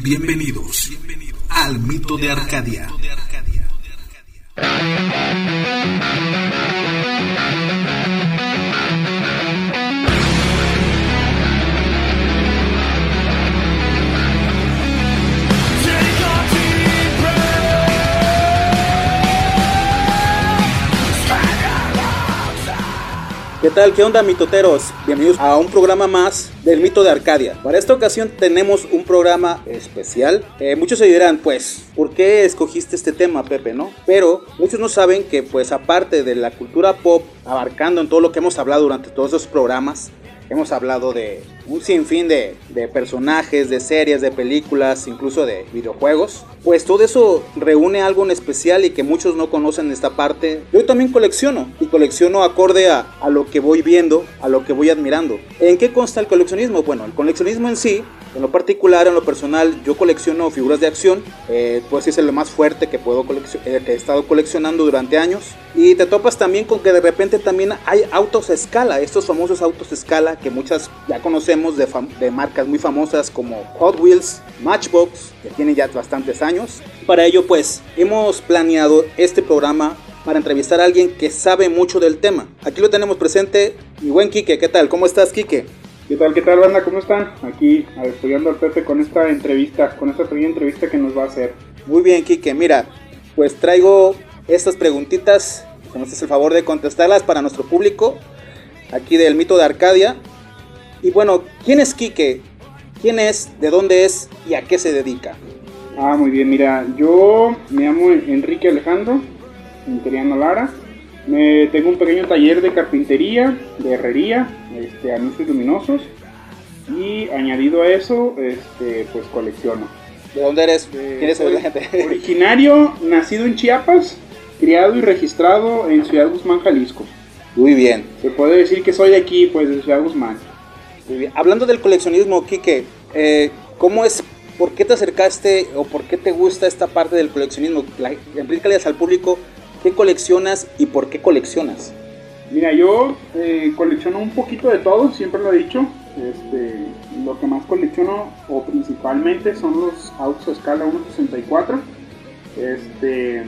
Bienvenidos al mito de Arcadia. ¿Qué tal? ¿Qué onda mitoteros? Bienvenidos a un programa más del mito de Arcadia. Para esta ocasión tenemos un programa especial. Eh, muchos se dirán, pues, ¿por qué escogiste este tema, Pepe, no? Pero muchos no saben que, pues, aparte de la cultura pop, abarcando en todo lo que hemos hablado durante todos esos programas, hemos hablado de un sinfín de, de, personajes, de series, de películas, incluso de videojuegos. Pues todo eso reúne algo en especial y que muchos no conocen esta parte. Yo también colecciono y colecciono acorde a, a lo que voy viendo, a lo que voy admirando. ¿En qué consta el coleccionismo? Bueno, el coleccionismo en sí en lo particular, en lo personal, yo colecciono figuras de acción, eh, pues es lo más fuerte que, puedo eh, que he estado coleccionando durante años. Y te topas también con que de repente también hay autos a escala, estos famosos autos a escala que muchas ya conocemos de, de marcas muy famosas como Hot Wheels, Matchbox, que tienen ya bastantes años. Para ello pues hemos planeado este programa para entrevistar a alguien que sabe mucho del tema. Aquí lo tenemos presente, mi buen Quique, ¿qué tal? ¿Cómo estás, Quique? ¿Qué tal, qué tal, banda? ¿Cómo están? Aquí apoyando al Pepe con esta entrevista, con esta pequeña entrevista que nos va a hacer. Muy bien, Kike. Mira, pues traigo estas preguntitas, nos haces el favor de contestarlas para nuestro público, aquí del mito de Arcadia. Y bueno, ¿quién es Kike? ¿Quién es? ¿De dónde es? ¿Y a qué se dedica? Ah, muy bien, mira, yo me llamo Enrique Alejandro, interiano Lara. Me, tengo un pequeño taller de carpintería, de herrería, este, anuncios luminosos y añadido a eso, este, pues colecciono. ¿De dónde eres? ¿Quién es la gente? Originario, nacido en Chiapas, criado y registrado en Ciudad Guzmán, Jalisco. Muy bien. Se puede decir que soy de aquí, pues de Ciudad Guzmán. Muy bien. Hablando del coleccionismo, Quique, eh, ¿cómo es ¿por qué te acercaste o por qué te gusta esta parte del coleccionismo? Explícales al público ¿Qué coleccionas y por qué coleccionas? Mira, yo eh, colecciono un poquito de todo, siempre lo he dicho. Este, lo que más colecciono o principalmente son los autos a escala 1.64. Este,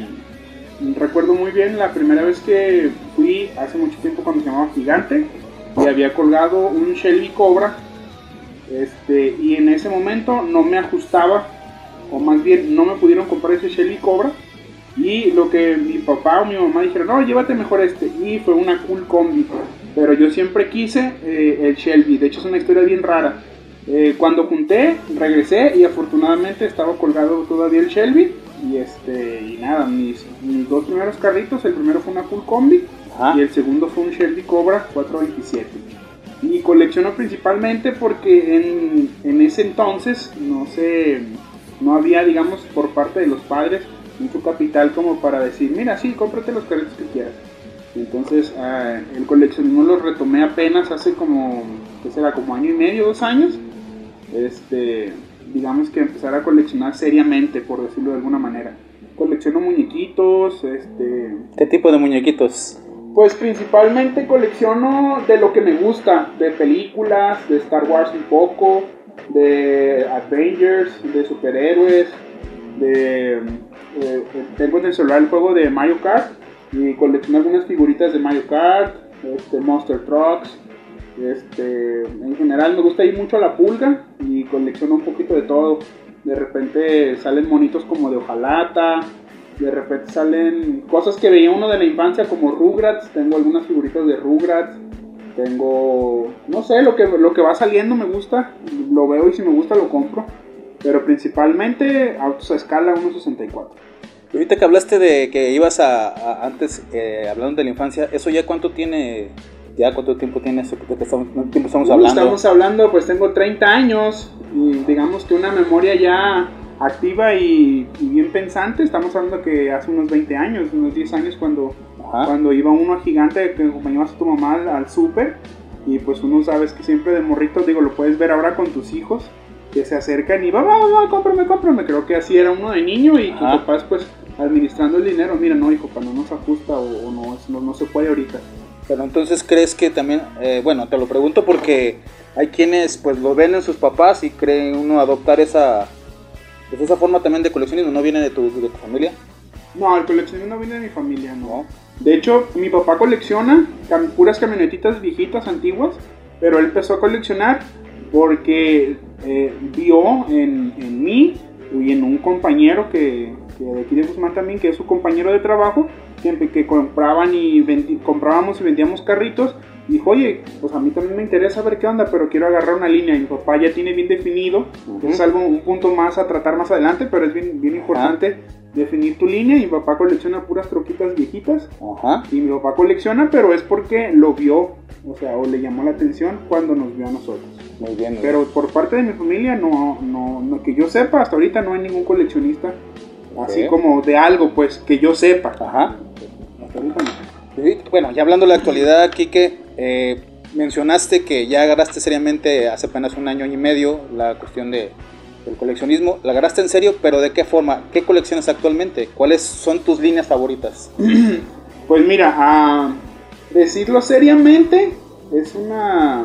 recuerdo muy bien la primera vez que fui hace mucho tiempo cuando se llamaba Gigante y había colgado un Shelby Cobra. Este, y en ese momento no me ajustaba, o más bien no me pudieron comprar ese Shelby Cobra y lo que mi papá o mi mamá dijeron, no, llévate mejor este. Y fue una cool combi. Pero yo siempre quise eh, el Shelby. De hecho es una historia bien rara. Eh, cuando junté, regresé y afortunadamente estaba colgado todavía el Shelby. Y este y nada, mis, mis dos primeros carritos, el primero fue una full combi y el segundo fue un Shelby Cobra 427. Y colecciono principalmente porque en, en ese entonces no sé, no había digamos por parte de los padres mucho capital como para decir, mira, sí, cómprate los carritos que quieras. Entonces, ah, el coleccionismo lo retomé apenas hace como, ¿qué será? Como año y medio, dos años. Este, digamos que empezar a coleccionar seriamente, por decirlo de alguna manera. Colecciono muñequitos, este... ¿Qué tipo de muñequitos? Pues principalmente colecciono de lo que me gusta, de películas, de Star Wars un poco, de Avengers, de superhéroes, de eh, tengo en el celular el juego de Mario Kart y colecciono algunas figuritas de Mario Kart, este, Monster Trucks. Este, en general me gusta ir mucho a la pulga y colecciono un poquito de todo. De repente salen monitos como de hojalata, de repente salen cosas que veía uno de la infancia como Rugrats, tengo algunas figuritas de Rugrats, tengo, no sé, lo que, lo que va saliendo me gusta, lo veo y si me gusta lo compro pero principalmente autos a escala 1.64. Y ahorita que hablaste de que ibas a, antes, eh, hablando de la infancia, ¿eso ya cuánto tiene? ¿Ya cuánto tiempo tiene eso? ¿De qué estamos, tiempo estamos uh, hablando? Estamos hablando, pues tengo 30 años y digamos que una memoria ya activa y, bien pensante. Estamos hablando que hace unos 20 años, unos 10 años cuando, cuando iba uno a gigante que acompañabas a tu mamá al, al súper y pues uno sabes que siempre de morrito, digo, lo puedes ver ahora con tus hijos que se acercan y va, va, va, cómprame, cómprame. Creo que así era uno de niño y tu papás pues administrando el dinero, mira, no hijo, cuando no se ajusta o, no, no, se puede ahorita. Pero entonces crees que también, eh, bueno, te lo pregunto porque hay quienes pues lo ven en sus papás y creen uno adoptar esa, Pues esa forma también de coleccionismo no viene de tu, de tu familia. No, el coleccionismo no viene de mi familia, no. De hecho, mi papá colecciona cam- puras camionetitas viejitas, antiguas, pero él empezó a coleccionar porque eh, vio en, en mí y en un compañero que, que de aquí de Guzmán también, que es su compañero de trabajo, que, que compraban y vendi- comprábamos y vendíamos carritos. Dijo, oye, pues a mí también me interesa ver qué onda, pero quiero agarrar una línea. Y mi papá ya tiene bien definido, Ujú. es algo, un punto más a tratar más adelante, pero es bien, bien importante definir tu línea. Y mi papá colecciona puras troquitas viejitas. Ajá. Y mi papá colecciona, pero es porque lo vio, o sea, o le llamó la atención cuando nos vio a nosotros. Muy bien. muy Pero por parte de mi familia, no, no, no que yo sepa, hasta ahorita no hay ningún coleccionista, así Ok. como de algo, pues, que yo sepa. bien. Ajá. Hasta ahorita no. Sí, Bueno, ya hablando de la actualidad, Quique, eh, mencionaste que ya agarraste seriamente hace apenas un año y medio la cuestión de, del coleccionismo. ¿La agarraste en serio? ¿Pero de qué forma? ¿Qué coleccionas actualmente? ¿Cuáles son tus líneas favoritas? Pues mira, decirlo seriamente, es una,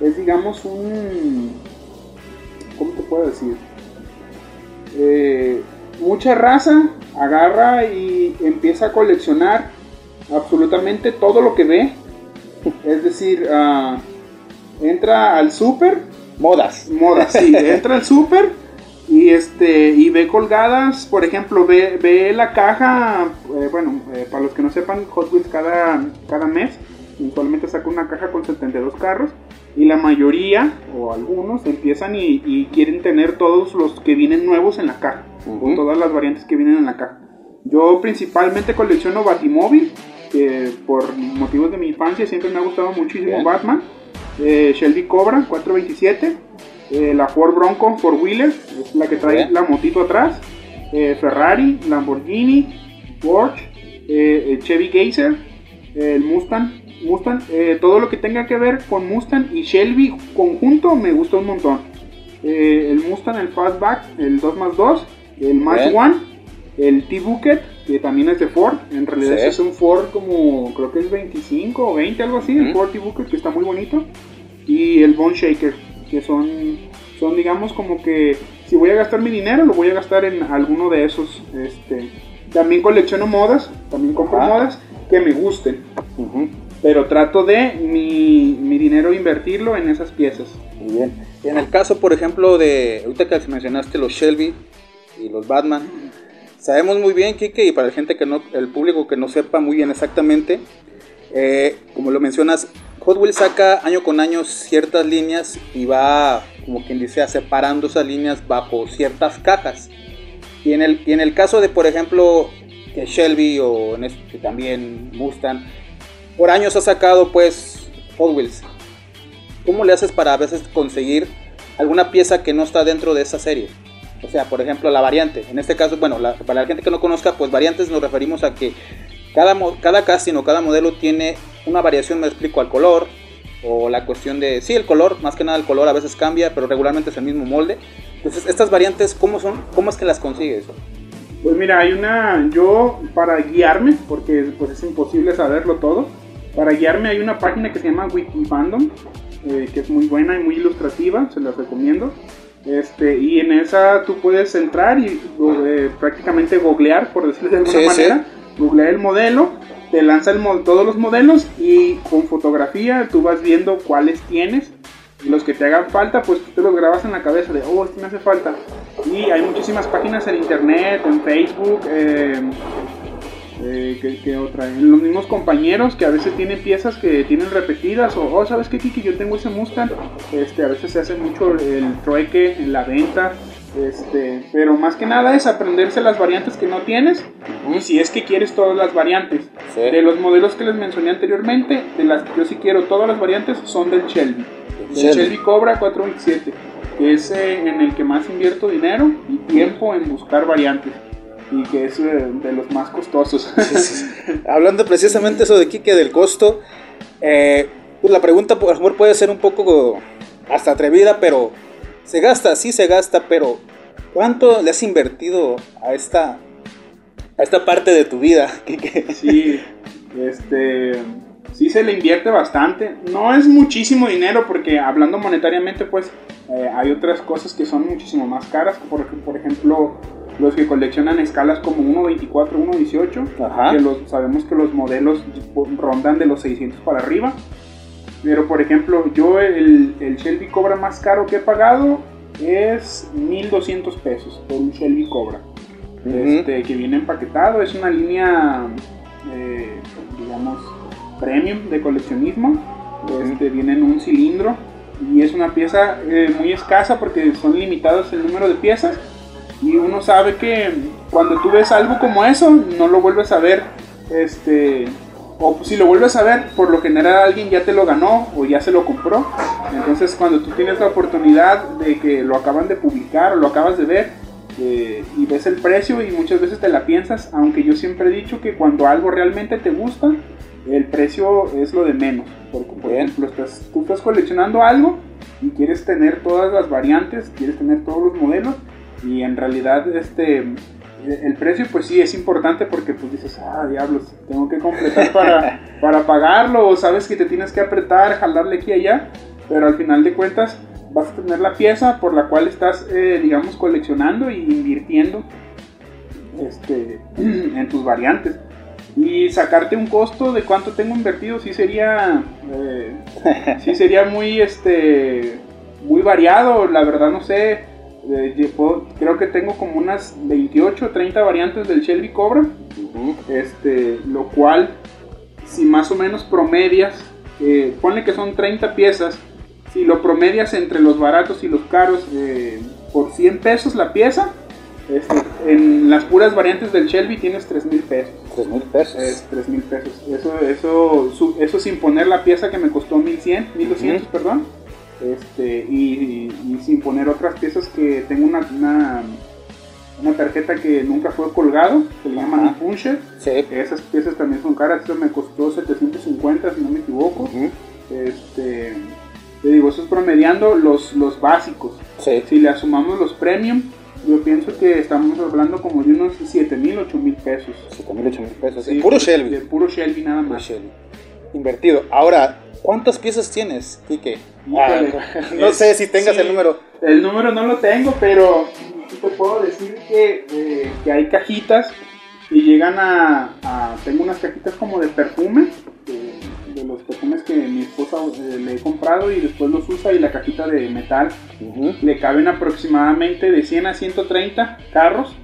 es digamos un, ¿cómo te puedo decir? Eh, mucha raza agarra y empieza a coleccionar absolutamente todo lo que ve. Es decir, ah, entra al súper Modas. moda, sí, entra al súper y este y ve colgadas, por ejemplo, ve, ve la caja, eh, bueno, eh, para los que no sepan, Hot Wheels cada, cada mes mensualmente saca una caja con 72 carros y la mayoría o algunos empiezan y, y quieren tener todos los que vienen nuevos en la caja, Ujú. o todas las variantes que vienen en la caja. Yo principalmente colecciono Batimóvil, por motivos de mi infancia siempre me ha gustado muchísimo Bien. Batman. Eh, Shelby Cobra 427, eh, la Ford Bronco Four Wheeler, es la que trae Bien. la motito atrás, eh, Ferrari, Lamborghini, Porsche, el Chevy Geyser, el Mustang, Mustang, todo lo que tenga que ver con Mustang y Shelby conjunto me gusta un montón. El Mustang, el Fastback, el 2x2, el Match. One, el T-Bucket, que también es de Ford, en realidad Sí. ese es un Ford como, creo que es 25 o 20, algo así, el Ujú. Ford T-Bucket, que está muy bonito, y el Bone Shaker, que son, son digamos como que si voy a gastar mi dinero, lo voy a gastar en alguno de esos. Este, también colecciono modas, también compro Ajá. modas que me gusten, Ujú. pero trato de mi, mi dinero invertirlo en esas piezas. Muy bien. En el caso, por ejemplo, de ahorita que mencionaste los Shelby y los Batman, sabemos muy bien, Kike, y para la gente que no, el público que no sepa muy bien exactamente, eh, como lo mencionas, Hot Wheels saca año con año ciertas líneas y va, como quien dice, separando esas líneas bajo ciertas cajas. Y en el, y en el caso de, por ejemplo, que Shelby o en este, también Mustang, por años ha sacado pues Hot Wheels. ¿Cómo le haces para a veces conseguir alguna pieza que no está dentro de esa serie? O sea, por ejemplo, la variante. En este caso, bueno, la- para la gente que no conozca, pues variantes nos referimos a que cada, cada casting o cada modelo tiene una variación, me explico, al color. O la cuestión de, sí, el color, más que nada el color a veces cambia, pero regularmente es el mismo molde. Entonces, estas variantes, ¿cómo son? ¿Cómo es que las consigues? Pues mira, hay una, yo para guiarme, porque pues es imposible saberlo todo, para guiarme hay una página que se llama Wikifandom, eh, que es muy buena y muy ilustrativa, se las recomiendo. Este, y en esa tú puedes entrar y eh, prácticamente googlear, por decirlo de alguna Sí, sí. manera, googlear el modelo, te lanza el mo- todos los modelos y con fotografía tú vas viendo cuáles tienes. Y los que te hagan falta, pues tú te los grabas en la cabeza de, oh, este me hace falta. Y hay muchísimas páginas en internet, en Facebook, eh, eh, ¿qué, qué otra? En los mismos compañeros que a veces tienen piezas que tienen repetidas, o, oh, ¿sabes qué, Kiki? Yo tengo ese Mustang. Este, a veces se hace mucho el trueque en la venta. Este, pero más que nada es aprenderse las variantes que no tienes si es que quieres todas las variantes. Sí. De los modelos que les mencioné anteriormente, de las que yo sí quiero todas las variantes son del Shelby. Del Shelby. Shelby Cobra 427, que es eh, en el que más invierto dinero y tiempo en buscar variantes y que es eh, de los más costosos. Hablando precisamente eso de Kike del costo, eh, pues la pregunta por favor puede ser un poco hasta atrevida, pero se gasta, sí se gasta, pero ¿cuánto le has invertido a esta a esta parte de tu vida, Kike? Sí, este, sí se le invierte bastante. No es muchísimo dinero porque hablando monetariamente, pues Eh, hay otras cosas que son muchísimo más caras, por, por ejemplo, los que coleccionan escalas como 1.24, 1.18, Ajá. que los, sabemos que los modelos rondan de los 600 para arriba. Pero por ejemplo, yo el, el Shelby Cobra más caro que he pagado es 1200 pesos por un Shelby Cobra. Ujú. este, que viene empaquetado, es una línea, eh, digamos, premium de coleccionismo. Este, viene en un cilindro y es una pieza eh, muy escasa porque son limitados el número de piezas. Y uno sabe que cuando tú ves algo como eso, no lo vuelves a ver. Este, o si lo vuelves a ver, por lo general alguien ya te lo ganó o ya se lo compró. Entonces, cuando tú tienes la oportunidad de que lo acaban de publicar o lo acabas de ver eh, y ves el precio y muchas veces te la piensas, aunque yo siempre he dicho que cuando algo realmente te gusta, el precio es lo de menos. Porque, por ejemplo, estás, tú estás coleccionando algo y quieres tener todas las variantes, quieres tener todos los modelos y en realidad este el precio pues sí es importante porque pues dices, ah, diablos, tengo que completar para, para pagarlo o sabes que te tienes que apretar, jalarle aquí y allá, pero al final de cuentas vas a tener la pieza por la cual estás, eh, digamos, coleccionando y invirtiendo este, en tus variantes. Y sacarte un costo de cuánto tengo invertido sí sería, eh, sí sería muy, este, muy variado, la verdad no sé. Eh, puedo- creo que tengo como unas 28 o 30 variantes del Shelby Cobra, Ujú. este, lo cual, si más o menos promedias, eh, ponle que son 30 piezas, si lo promedias entre los baratos y los caros eh, por 100 pesos la pieza, este, en las puras variantes del Shelby tienes 3 mil pesos. Tres mil pesos. Es 3 mil pesos. Eso, eso, eso sin poner la pieza que me costó 1100, 1200, Ujú. perdón. Este, y, y- y sin poner otras piezas que tengo una, una, una tarjeta que nunca fue colgado, que le llaman puncher. Sí. Esas piezas también son caras, eso me costó 750 si no me equivoco. Este, te digo, eso es promediando los, los básicos. Sí. Si le sumamos los premium, yo pienso que estamos hablando como de unos 7 mil, 8 mil pesos. Siete mil, ocho mil pesos. Sí, El puro Shelby. De puro Shelby nada Puro más. Shelby. Invertido. Ahora, ¿cuántas piezas tienes, Kike? Híjole. Ah, no sé si tengas Sí. el número. El número no lo tengo, pero sí te puedo decir que, eh, que hay cajitas y llegan a, a- Tengo unas cajitas como de perfume, de, de los perfumes que mi esposa eh, le he comprado y después los usa y la cajita de metal Ujú. le caben aproximadamente de 100 a 130 carros.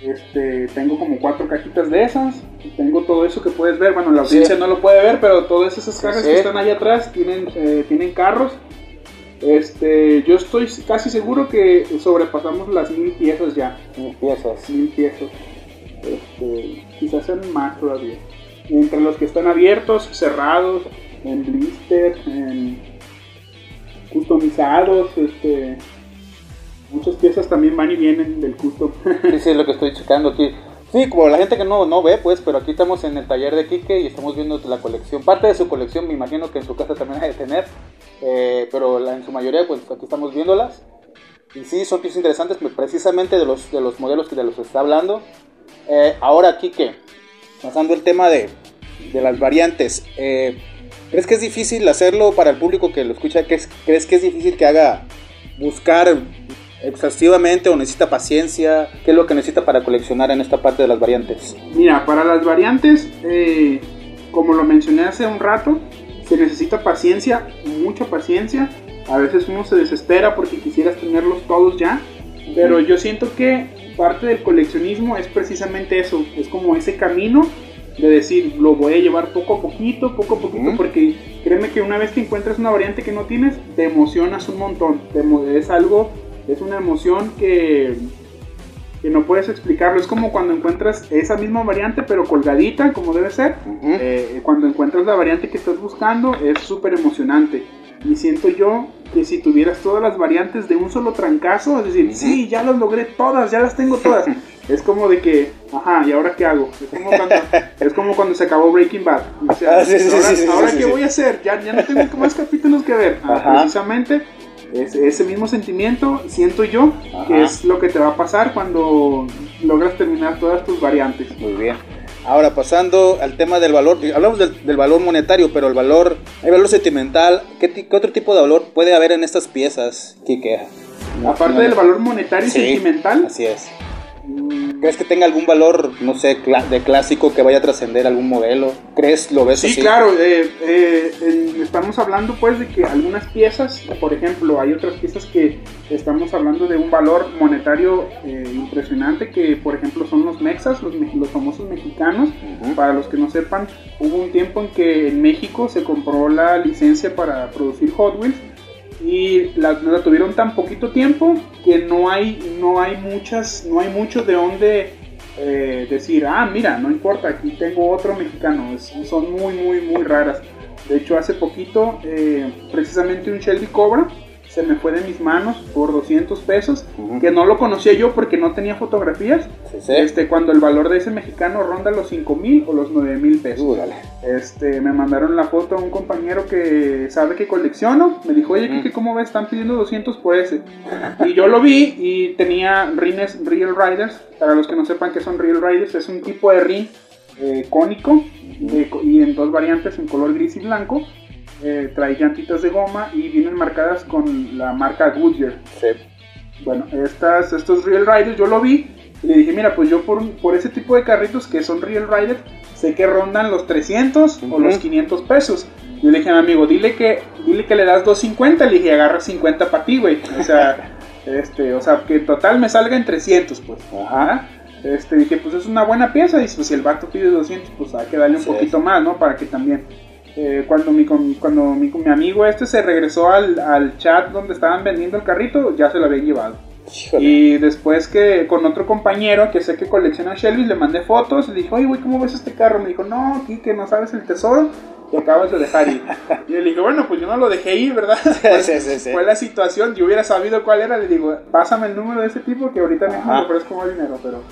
Este, tengo como cuatro cajitas de esas. y Tengo todo eso que puedes ver. Bueno, la Sí. audiencia no lo puede ver, pero todas esas cajas sí. que están allá atrás tienen, eh, tienen carros. Este, yo estoy casi seguro que sobrepasamos las mil piezas ya. Mil piezas. Mil piezas. Este, quizás sean más todavía. Entre los que están abiertos, cerrados, en blister, en customizados, este, muchas piezas también van y vienen del custom. Sí, sí, es lo que estoy checando aquí. Sí, como la gente que no, no ve, pues, pero aquí estamos en el taller de Kike y estamos viendo la colección. Parte de su colección, me imagino que en su casa también hay de tener, eh, pero en su mayoría, pues, aquí estamos viéndolas. Y sí, son piezas interesantes, precisamente de los, de los modelos que de los está hablando. Eh, ahora, Kike, pasando el tema de, de las variantes, eh, ¿crees que es difícil hacerlo para el público que lo escucha? ¿Crees, ¿Crees que es difícil que haga buscar exhaustivamente o necesita paciencia? ¿Qué es lo que necesita para coleccionar en esta parte de las variantes? Mira, para las variantes, eh, como lo mencioné hace un rato, se necesita paciencia, mucha paciencia. A veces uno se desespera porque quisieras tenerlos todos ya, pero yo siento que parte del coleccionismo es precisamente eso, es como ese camino de decir, lo voy a llevar poco a poquito, poco a poquito, porque créeme que una vez que encuentras una variante que no tienes, te emocionas un montón, te es algo, es una emoción que, que no puedes explicarlo, es como cuando encuentras esa misma variante pero colgadita, como debe ser, Ujú. eh, cuando encuentras la variante que estás buscando es súper emocionante. Y siento yo que si tuvieras todas las variantes de un solo trancazo, es decir, Ujú. sí, ya las logré todas, ya las tengo todas. es como de que, ajá, ¿y ahora qué hago? Es como cuando, es como cuando se acabó Breaking Bad. O sea, Ah, sí, sí, ahora, sí, ¿ahora qué voy a hacer? Ya, ya no tengo más capítulos que ver. Ah, precisamente es- ese mismo sentimiento siento yo Ajá. que es lo que te va a pasar cuando logras terminar todas tus variantes. Muy bien. Ahora, pasando al tema del valor, hablamos del, del valor monetario, pero el valor, valor sentimental. ¿Qué, qué otro tipo de valor puede haber en estas piezas, Kike? Aparte del valor monetario y Sí, sentimental, Así es. ¿Crees que tenga algún valor, no sé, de clásico que vaya a trascender algún modelo? ¿Crees, lo ves Sí, así? claro, eh, eh, en- estamos hablando pues de que algunas piezas, por ejemplo, hay otras piezas que estamos hablando de un valor monetario eh, impresionante, que por ejemplo son los mexas, los, los famosos mexicanos. Ujú. Para los que no sepan, hubo un tiempo en que en México se compró la licencia para producir Hot Wheels y la, tuvieron tan poquito tiempo que no hay no hay muchas no hay mucho de dónde eh, decir ah mira no importa aquí tengo otro mexicano Es- son muy muy muy raras. De hecho hace poquito eh, precisamente un Shelby Cobra se me fue de mis manos por 200 pesos Ujú. que no lo conocía yo porque no tenía fotografías Sí, sí. este cuando el valor de ese mexicano ronda los 5 mil o los 9 mil pesos Úrale. este, me mandaron la foto a un compañero que sabe que colecciono. Me dijo, oye, Mm. Kike, ¿cómo ves? Están pidiendo 200 por ese. Y yo lo vi y tenía rines Real Riders. Para los que no sepan qué son Real Riders, es un tipo de rin eh, cónico co- y en dos variantes, en color gris y blanco. Eh, trae llantitas de goma y vienen marcadas con la marca Goodyear. Sí. Bueno, estas, estos Real Riders yo lo vi y le dije, mira, pues yo por, por ese tipo de carritos que son Real Riders, sé que rondan los 300 o Ujú. los 500 pesos. Yo le dije a mi amigo, dile que, dile que le das 250, le dije, agarra 50 para ti, güey. O sea, este, o sea, que en total me salga en 300, pues. Ajá. Este, dije, pues es una buena pieza. Y pues, si el vato pide 200, pues hay que darle un Sí. poquito más, ¿no? Para que también. Eh, cuando mi, cuando mi, mi amigo este se regresó al, al chat donde estaban vendiendo el carrito, ya se lo habían llevado. Híjole. Y después que con otro compañero que sé que colecciona Shelby, le mandé fotos. Le dije, oye, güey, ¿cómo ves este carro? Me dijo, no, que no sabes el tesoro que acabas de dejar ir. y le dije, bueno, pues yo no lo dejé ir, ¿verdad? Fue- sí, sí, sí. Fue la situación. Yo hubiera sabido cuál era. Le digo, pásame el número de ese tipo que ahorita mismo le ofrezco más dinero. Pero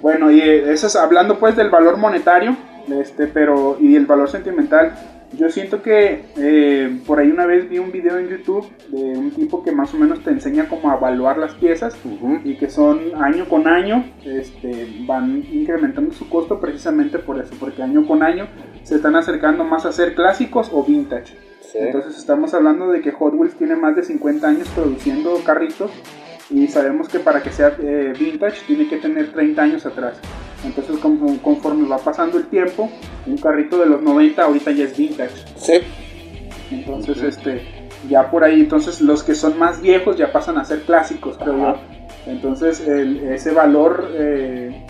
bueno, y eh, eso es hablando pues del valor monetario, este, pero y el valor sentimental. Yo siento que eh, por ahí una vez vi un video en YouTube de un tipo que más o menos te enseña cómo evaluar las piezas y que son año con año este, van incrementando su costo precisamente por eso, porque año con año se están acercando más a ser clásicos o vintage. Sí. Entonces estamos hablando de que Hot Wheels tiene más de 50 años produciendo carritos y sabemos que para que sea eh, vintage tiene que tener 30 años atrás. Entonces como- conforme va pasando el tiempo, un carrito de los 90 ahorita ya es vintage. Sí. Entonces, este, ya por ahí, entonces los que son más viejos ya pasan a ser clásicos, creo Ajá. yo. Entonces, el- ese valor, eh,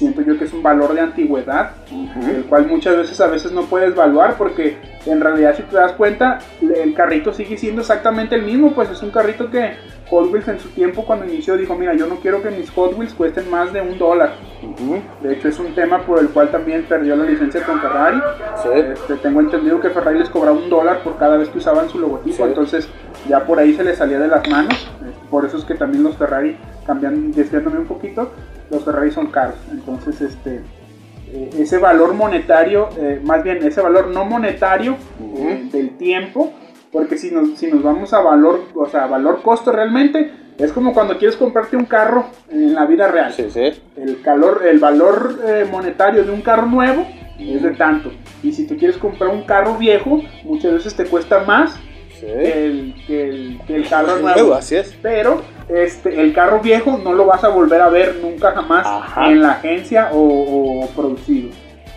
siento yo que es un valor de antigüedad, Ujú. el cual muchas veces a veces no puedes evaluar porque en realidad si te das cuenta, el carrito sigue siendo exactamente el mismo, pues es un carrito que Hot Wheels en su tiempo cuando inició dijo, mira, yo no quiero que mis Hot Wheels cuesten más de un dólar. Ujú. De hecho, es un tema por el cual también perdió la licencia con Ferrari. Sí. Este, tengo entendido que Ferrari les cobraba un dólar por cada vez que usaban su logotipo, Sí. entonces ya por ahí se les salía de las manos. Por eso es que también los Ferrari, cambian, desviándome un poquito, los Ferrari son caros. Entonces, este, eh, ese valor monetario, eh, más bien ese valor no monetario Ujú. eh, del tiempo, porque si nos, si nos vamos a valor, o sea, valor costo realmente, es como cuando quieres comprarte un carro en la vida real Sí, sí. el calor, el valor eh, monetario de un carro nuevo es de tanto. Y si tú quieres comprar un carro viejo, muchas veces te cuesta más que el, que el, que el carro Nuevo, nuevo. así es. Pero este, el carro viejo no lo vas a volver a ver nunca jamás Ajá. en la agencia o, o producido.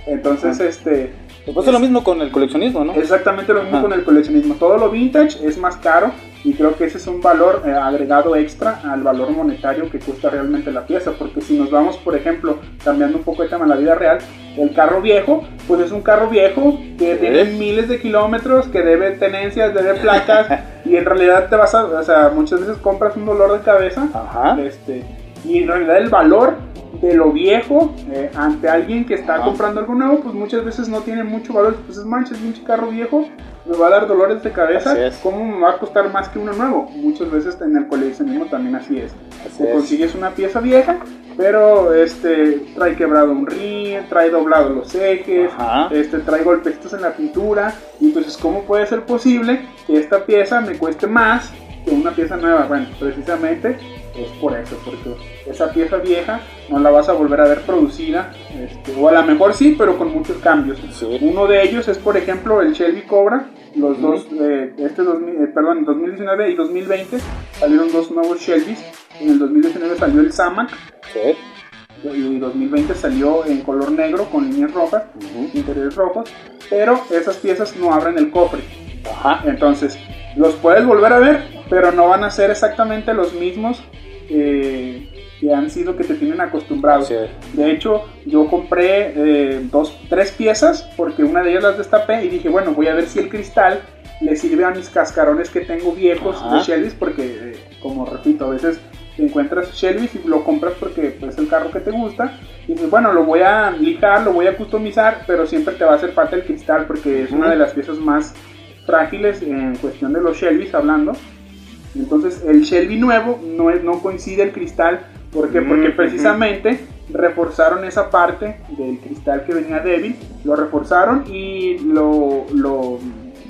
Entonces, este, Pues es lo mismo con el coleccionismo, ¿no? Exactamente lo mismo Ajá. con el coleccionismo. Todo lo vintage es más caro y creo que ese es un valor eh, agregado extra al valor monetario que cuesta realmente la pieza. Porque si nos vamos, por ejemplo, cambiando un poco de tema a la vida real, el carro viejo, pues es un carro viejo que tiene miles de kilómetros, que debe tenencias, debe placas y en realidad te vas a, o sea, muchas veces compras un dolor de cabeza Ajá. este, y en realidad el valor de lo viejo eh, ante alguien que está comprando algo nuevo, pues muchas veces no tiene mucho valor. Pues es manches, pinche carro viejo, me va a dar dolores de cabeza. ¿Cómo me va a costar más que uno nuevo? Muchas veces en el coleccionismo también así es. Así Te es. consigues una pieza vieja, pero este trae quebrado un rin, trae doblado los ejes, Ajá. este trae golpecitos en la pintura. Y entonces, ¿cómo puede ser posible que esta pieza me cueste más que una pieza nueva? Bueno, precisamente es por eso, porque esa pieza vieja no la vas a volver a ver producida, este, o a lo mejor sí, pero con muchos cambios. Uno de ellos es, por ejemplo, el Shelby Cobra, los dos, eh, este 2000, eh, perdón, 2019 y 2020 salieron dos nuevos Shelbys, en el 2019 salió el Samak, y 2020 salió en color negro con líneas rojas, interiores rojos, pero esas piezas no abren el cofre. Entonces, los puedes volver a ver, pero no van a ser exactamente los mismos eh, que han sido que te tienen acostumbrado. De hecho, yo compré eh, dos, tres piezas porque una de ellas las destapé y dije, bueno, voy a ver si el cristal le sirve a mis cascarones que tengo viejos de Shelby's porque, eh, como repito, a veces encuentras Shelby's y lo compras porque es el carro que te gusta y dices, bueno, lo voy a lijar, lo voy a customizar, pero siempre te va a hacer falta el cristal porque es una de las piezas más frágiles en cuestión de los Shelby's hablando. Entonces el Shelby nuevo no, es, no coincide el cristal. ¿Por qué? Porque precisamente reforzaron esa parte del cristal que venía débil, lo reforzaron y lo, lo,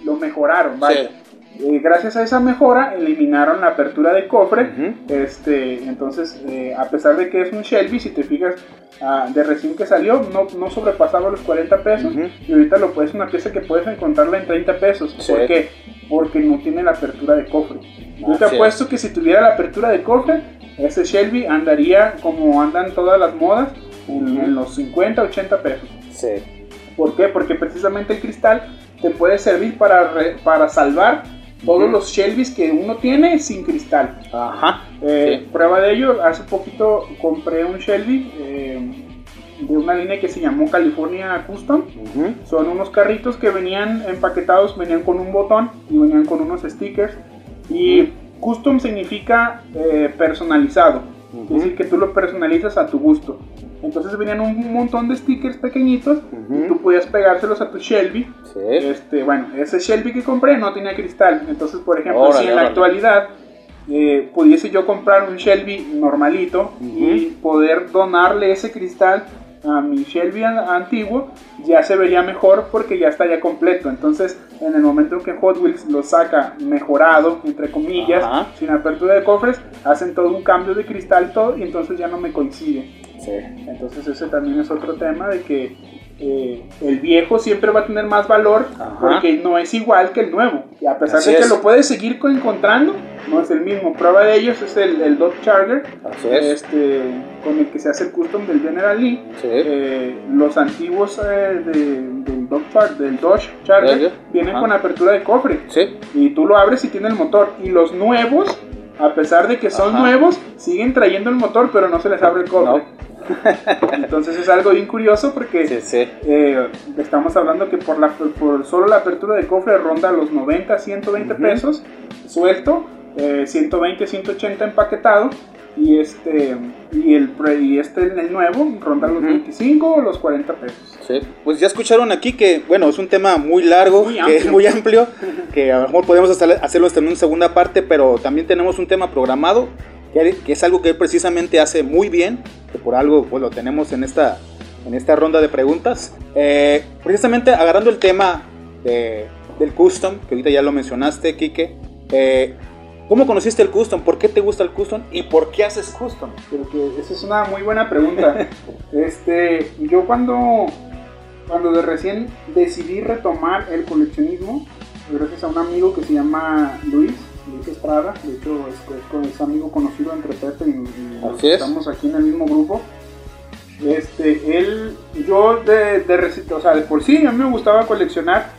lo mejoraron. Vaya. Eh, gracias a esa mejora eliminaron la apertura de cofre. este, entonces, eh, a pesar de que es un Shelby, si te fijas, ah, de recién que salió, no, no sobrepasaba los 40 pesos. Y ahorita lo puedes, una pieza que puedes encontrarla en 30 pesos. ¿Por qué? Porque no tiene la apertura de cofre. Yo te apuesto que si tuviera la apertura de cofre, ese Shelby andaría como andan todas las modas, en, los 50, 80 pesos. ¿Por qué? Porque precisamente el cristal te puede servir para, para salvar todos los Shelbys que uno tiene sin cristal. Ajá. Eh, prueba de ello, hace poquito compré un Shelby eh, de una línea que se llamó California Custom. Son unos carritos que venían empaquetados, venían con un botón y venían con unos stickers. Y custom significa eh, personalizado. Es decir, que tú lo personalizas a tu gusto. Entonces venían un montón de stickers pequeñitos y tú podías pegárselos a tu Shelby. Este, bueno, ese Shelby que compré no tenía cristal. Entonces, por ejemplo, si en la actualidad eh, pudiese yo comprar un Shelby normalito y poder donarle ese cristal a mi Shelby antiguo, ya se vería mejor porque ya estaría completo. Entonces, en el momento en que Hot Wheels lo saca mejorado, entre comillas, sin apertura de cofres, hacen todo un cambio de cristal todo y entonces ya no me coincide. Entonces ese también es otro tema de que eh, el viejo siempre va a tener más valor porque no es igual que el nuevo. Y a pesar de que lo puedes seguir encontrando, no es el mismo. Prueba de ellos es el, el Dodge Charger, este, con el que se hace el custom del General Lee. Eh, los antiguos eh, del, Dodge, del Dodge Charger vienen con apertura de cofre. Y tú lo abres y tiene el motor. Y los nuevos a pesar de que son nuevos, siguen trayendo el motor, pero no se les abre el cofre. Entonces es algo bien curioso porque eh, estamos hablando que por, la, por solo la apertura de cofre ronda los 90, 120 pesos suelto, 120, eh, 180 empaquetado y este y el y este el nuevo ronda los 25 o los 40 pesos. Sí. Pues ya escucharon aquí que bueno, es un tema muy largo, muy que muy amplio, que a lo mejor podemos hacerlo hasta en una segunda parte, pero también tenemos un tema programado que, es algo que él precisamente hace muy bien, que por algo pues lo tenemos en esta en esta ronda de preguntas. Eh, precisamente agarrando el tema del custom, que ahorita ya lo mencionaste, Kike. Eh, ¿Cómo conociste el custom? ¿Por qué te gusta el custom? ¿Y por qué haces custom? Porque esa es una muy buena pregunta. este, yo cuando, cuando de recién decidí retomar el coleccionismo, gracias a un amigo que se llama Luis, Luis Estrada, de hecho es, es, amigo conocido entre Pepe y, estamos aquí en el mismo grupo. Este, él, yo de, de, o sea, de por sí a mí me gustaba coleccionar,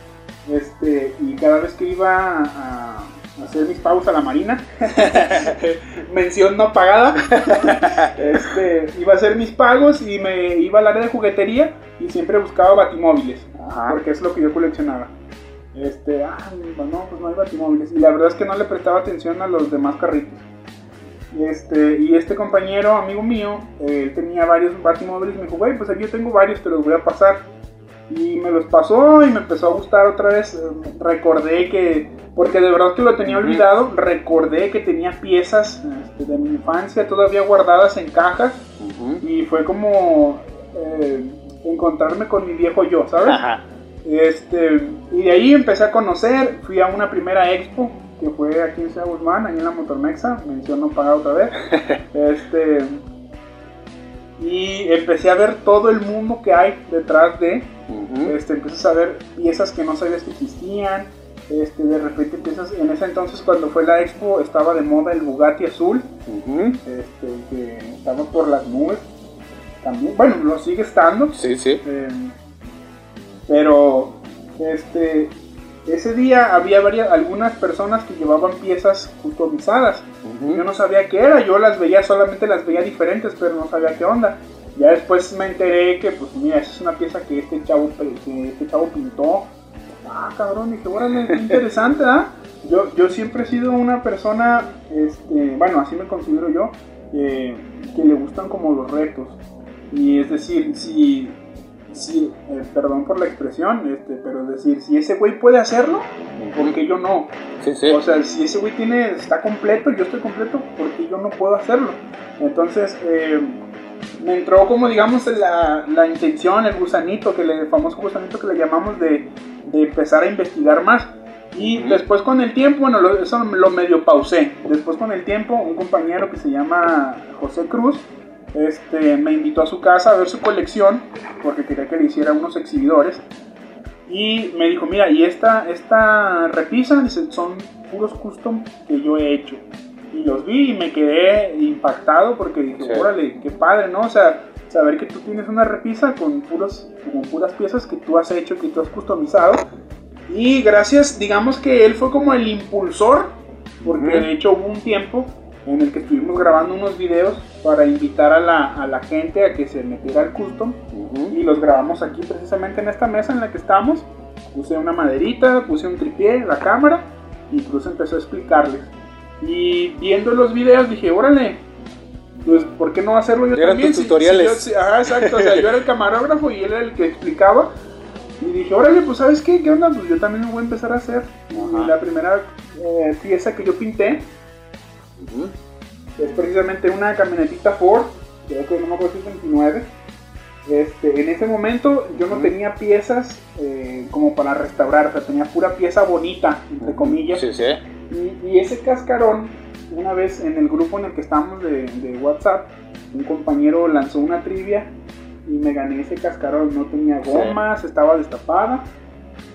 este, y cada vez que iba a hacer mis pagos a la marina. Mención no pagada. este, iba a hacer mis pagos y me iba al área de juguetería y siempre buscaba batimóviles. Porque es lo que yo coleccionaba. Este, ah, no, pues no hay batimóviles. Y la verdad es que no le prestaba atención a los demás carritos. Este, y este compañero, amigo mío, él tenía varios batimóviles me dijo, güey, pues aquí yo tengo varios, te los voy a pasar. Y me los pasó y me empezó a gustar otra vez. Recordé que, porque de verdad que lo tenía olvidado, recordé que tenía piezas este, de mi infancia todavía guardadas en cajas. Y fue como eh, encontrarme con mi viejo yo, ¿sabes? Este, y de ahí empecé a conocer, fui a una primera expo que fue aquí en Ciudad Guzmán, ahí en la Motormexa, mención no pagada otra vez. este, y empecé a ver todo el mundo que hay detrás de. este, empiezas a ver piezas que no sabías que existían. Este, de repente empiezas, en ese entonces cuando fue la expo estaba de moda el Bugatti azul, este, que estaba por las nubes también, bueno, lo sigue estando. Sí, sí. Eh, pero este ese día había varias, algunas personas que llevaban piezas customizadas. Yo no sabía qué era, yo las veía, solamente las veía diferentes, pero no sabía qué onda. Ya después me enteré que, pues mira, esa es una pieza que este chavo, que este chavo pintó. Ah, cabrón, dije, órale, qué interesante, ¿ah? Yo, yo siempre he sido una persona, este, bueno, así me considero yo, que le gustan como los retos. Y es decir, si sí, eh, perdón por la expresión, este, pero es decir, si ese güey puede hacerlo, ¿por qué yo no? O sea, si ese güey tiene, está completo, yo estoy completo, ¿por qué yo no puedo hacerlo? Entonces, eh, me entró como digamos la, la, intención, el gusanito, que le, el famoso gusanito que le llamamos de, de empezar a investigar más. Y después con el tiempo, bueno, eso lo medio pausé. Después con el tiempo, un compañero que se llama José Cruz, este, me invitó a su casa a ver su colección porque quería que le hiciera unos exhibidores. Y me dijo, mira, y esta, esta repisa, dice, son puros custom que yo he hecho. Y los vi y me quedé impactado porque dije, órale, qué padre, ¿no? O sea, saber que tú tienes una repisa con, puros, con puras piezas que tú has hecho, que tú has customizado. Y gracias, digamos que él fue como el impulsor, porque de hecho hubo un tiempo en el que estuvimos grabando unos videos para invitar a la, a la gente a que se metiera al custom y los grabamos aquí precisamente en esta mesa en la que estamos. Puse una maderita, puse un tripié, la cámara y incluso empezó a explicarles. Y viendo los videos dije, órale, pues ¿por qué no hacerlo yo también? Tus tutoriales. ajá, exacto, o sea, yo era el camarógrafo y él era el que explicaba. Y dije, órale, pues ¿sabes qué? ¿Qué onda? Pues yo también me voy a empezar a hacer. la primera eh, pieza que yo pinté es precisamente una camionetita Ford, creo que no me acuerdo si es 29. Este, en ese momento yo no tenía piezas eh, como para restaurar, o sea, tenía pura pieza bonita, entre comillas. Sí, sí. Y, ese cascarón, una vez en el grupo en el que estábamos de, de WhatsApp, un compañero lanzó una trivia y me gané ese cascarón. No tenía gomas, estaba destapada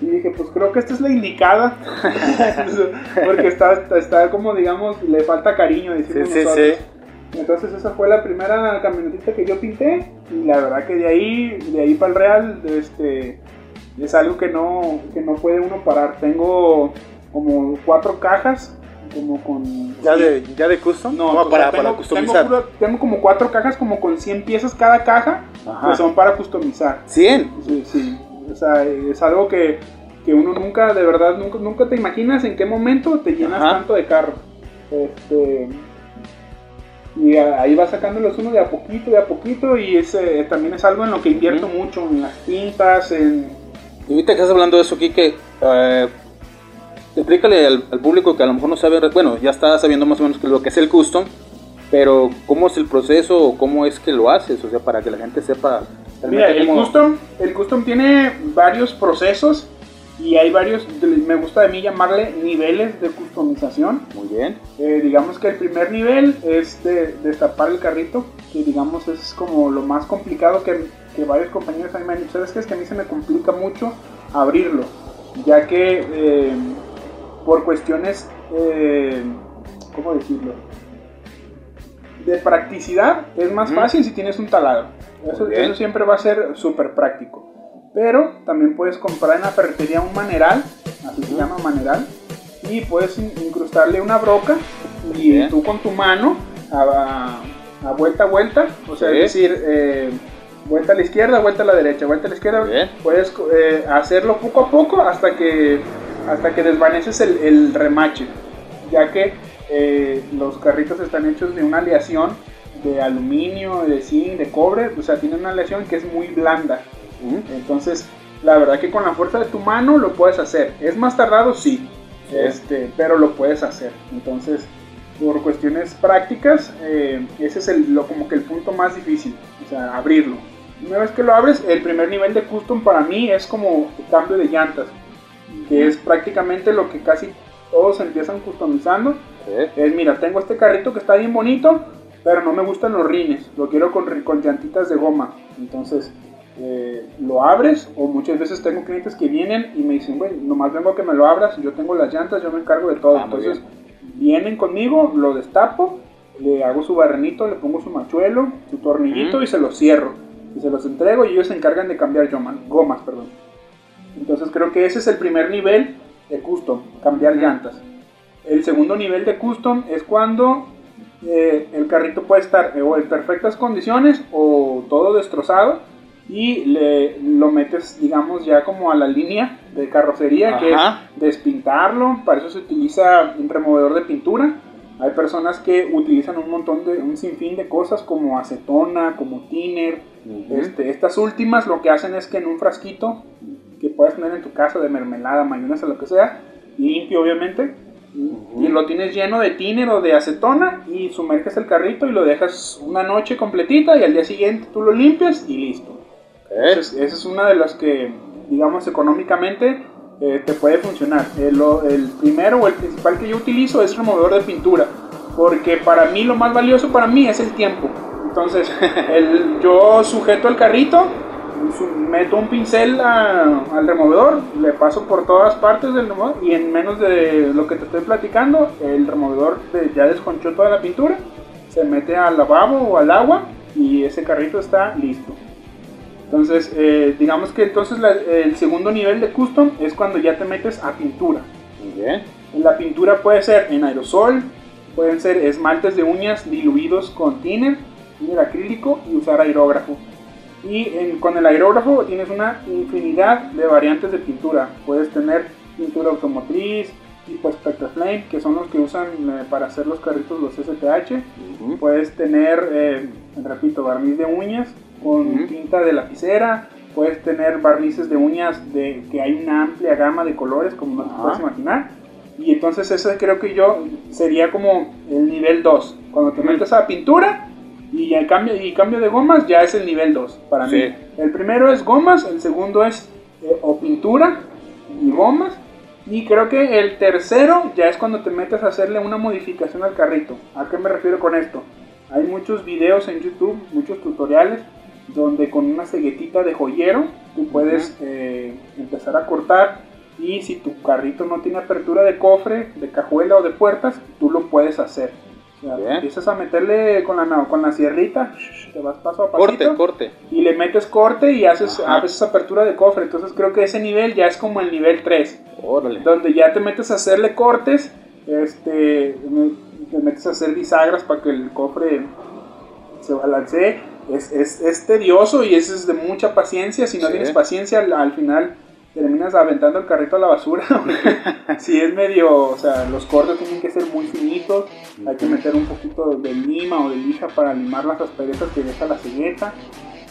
y dije, pues creo que esta es la indicada. Porque está, está, como, digamos, le falta cariño. Sí, sí, sí. Entonces esa fue la primera camionetita que yo pinté. Y la verdad que de ahí, de ahí para el Real, este, es algo que no, que no puede uno parar. Tengo como cuatro cajas como con... ¿Ya de, ya de custom? No, para, para, customizar. Tengo, como cuatro cajas, como con 100 piezas cada caja, que son para customizar. ¿100? Sí, sí. O sea, es algo que, que uno nunca, de verdad, nunca, nunca te imaginas en qué momento te llenas tanto de carro. Este, y ahí va sacándolos uno de a poquito, de a poquito, y ese también es algo en lo que invierto mucho, en las tintas, en... Y ahorita que estás hablando de eso, Kike, eh, explícale al, al, público que a lo mejor no sabe, bueno, ya está sabiendo más o menos lo que es el custom, pero ¿cómo es el proceso o cómo es que lo haces? O sea, para que la gente sepa. Mira, el custom, el custom tiene varios procesos y hay varios, me gusta de mí llamarle niveles de customización. Muy bien. Eh, digamos que el primer nivel es de destapar el carrito, que digamos es como lo más complicado que, que varios compañeros a mí me han dicho, ¿sabes qué? Es que a mí se me complica mucho abrirlo, ya que eh, por cuestiones, eh, ¿cómo decirlo? de practicidad es más fácil si tienes un taladro. Eso, siempre va a ser súper práctico. Pero también puedes comprar en la ferretería un maneral, así se llama maneral, y puedes incrustarle una broca y tú con tu mano a, vuelta a vuelta, o sea, es decir, eh, vuelta a la izquierda, vuelta a la derecha, vuelta a la izquierda, puedes eh, hacerlo poco a poco hasta que, hasta que desvaneces el, el remache, ya que eh, los carritos están hechos de una aleación de aluminio, de zinc, de cobre, o sea, tienen una aleación que es muy blanda. Entonces, la verdad que con la fuerza de tu mano lo puedes hacer. ¿Es más tardado? Sí, este, pero lo puedes hacer. Entonces, por cuestiones prácticas, eh, ese es el, lo, como que el punto más difícil, o sea, abrirlo. Una vez que lo abres, el primer nivel de custom para mí es como el cambio de llantas, que es prácticamente lo que casi todos empiezan customizando. Es, mira, tengo este carrito que está bien bonito, pero no me gustan los rines, lo quiero con, con llantitas de goma. Entonces, eh, lo abres o muchas veces tengo clientes que vienen y me dicen, bueno, nomás vengo a que me lo abras, yo tengo las llantas, yo me encargo de todo. Ah, Entonces, vienen conmigo, lo destapo, le hago su barrenito, le pongo su machuelo, su tornillito y se los cierro. Y se los entrego y ellos se encargan de cambiar yoma- gomas. Perdón. Entonces creo que ese es el primer nivel de custom, cambiar llantas. El segundo nivel de custom es cuando eh, el carrito puede estar eh, o en perfectas condiciones o todo destrozado y le, lo metes, digamos, ya como a la línea de carrocería, que Ajá. es despintarlo. Para eso se utiliza un removedor de pintura. Hay personas que utilizan un montón de, un sinfín de cosas como acetona, como thinner. Ujú. Este, estas últimas lo que hacen es que en un frasquito que puedes tener en tu casa de mermelada, mayonesa, lo que sea, limpio obviamente, y lo tienes lleno de thinner o de acetona y sumerges el carrito y lo dejas una noche completita y al día siguiente tú lo limpias y listo. Esa es, esa es una de las que, digamos, económicamente eh, te puede funcionar. El, lo- el primero o el principal que yo utilizo es removedor de pintura, porque para mí lo más valioso para mí es el tiempo. Entonces, el- yo sujeto el carrito, meto un pincel a- al removedor, le paso por todas partes del removedor y en menos de lo que te estoy platicando, el removedor ya desconchó toda la pintura, se mete al lavabo o al agua y ese carrito está listo. Entonces, eh, digamos que entonces la- el segundo nivel de custom es cuando ya te metes a pintura. Bien. La pintura puede ser en aerosol, pueden ser esmaltes de uñas diluidos con thinner, thinner acrílico y usar aerógrafo. Y en- con el aerógrafo tienes una infinidad de variantes de pintura. Puedes tener pintura automotriz, tipo Spectraflame, que son los que usan eh, para hacer los carritos los STH. Ujú. Puedes tener, eh, repito, barniz de uñas con Ujú. tinta de lapicera. Puedes tener barnices de uñas de que hay una amplia gama de colores, como no te puedes imaginar. Y entonces ese creo que yo sería como el nivel 2. Cuando te metes a pintura y el cambio, y cambio de gomas, ya es el nivel 2 para Sí. mí. El primero es gomas, el segundo es eh, o pintura y gomas. Y creo que el tercero ya es cuando te metes a hacerle una modificación al carrito. ¿A qué me refiero con esto? Hay muchos videos en YouTube, muchos tutoriales, donde con una ceguetita de joyero tú puedes eh, empezar a cortar y si tu carrito no tiene apertura de cofre, de cajuela o de puertas, tú lo puedes hacer. Bien. empiezas a meterle con la, con la sierrita, te vas paso a pasito Corte, corte. y le metes corte y haces, Ajá. haces apertura de cofre. Entonces creo que ese nivel ya es como el nivel 3 Órale. donde ya te metes a hacerle cortes, este, te metes a hacer bisagras para que el cofre se balancee. Es, es, es tedioso y es, es de mucha paciencia. Si no Sí. tienes paciencia, al, al final terminas aventando el carrito a la basura. si es medio, o sea, los cortes tienen que ser muy finitos. Hay que meter un poquito de lima o de lija para limar las asperezas que deja la cegueta.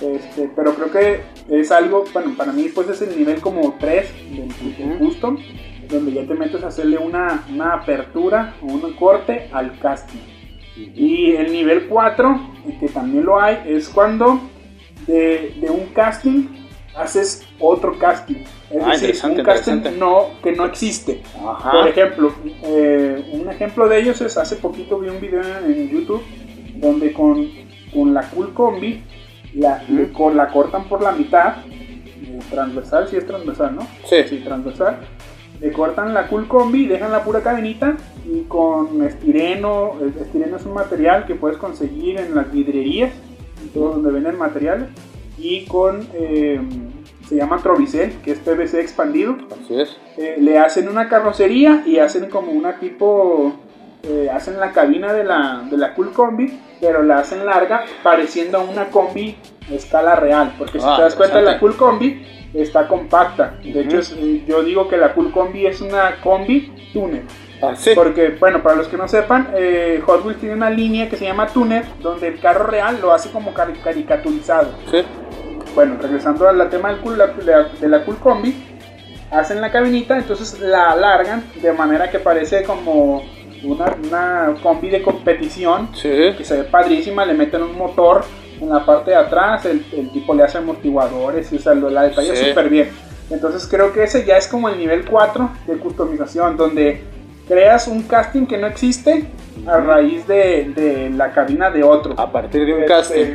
Este, pero creo que es algo, bueno, para mí pues es el nivel como 3 del, del custom, donde ya te metes a hacerle una, una apertura o un corte al casting. Y el nivel 4, que también lo hay, es cuando de, de un casting haces otro casting. Es Ah, decir, un casting no, que no existe. Ajá. Por ejemplo, eh, un ejemplo de ellos es hace poquito vi un video en, en YouTube donde con, con la Cool Combi la, Ujú. le co- la cortan por la mitad, eh, transversal, si es transversal, ¿no? Sí. Sí, transversal. Le cortan la Cool Combi, dejan la pura cadenita y con estireno, el estireno es un material que puedes conseguir en las vidrierías, en todo donde venden materiales, y con, eh, se llama Trovicel, que es PVC expandido, Así es. eh, le hacen una carrocería y hacen como una tipo eh, hacen la cabina de la, de la Cool Combi pero la hacen larga pareciendo a una combi a escala real porque si Ah, te das cuenta la. Cool Combi está compacta de hecho Ujú. es- eh, yo digo que la Cool Combi es una combi tuner Así. porque, bueno, para los que no sepan, eh, Hot Wheels tiene una línea que se llama Tuner, donde el carro real lo hace como cari- caricaturizado. Sí. Bueno, regresando al tema del cool- de la, Cool Combi, hacen la cabinita, entonces la alargan de manera que parece como una, una combi de competición, Sí. que se ve padrísima, le meten un motor en la parte de atrás, el, el tipo le hace amortiguadores, y o sea, la detalla Sí. súper bien. Entonces creo que ese ya es como el nivel 4 de customización, donde creas un casting que no existe a raíz de, de la cabina de otro. A partir de un Este, casting.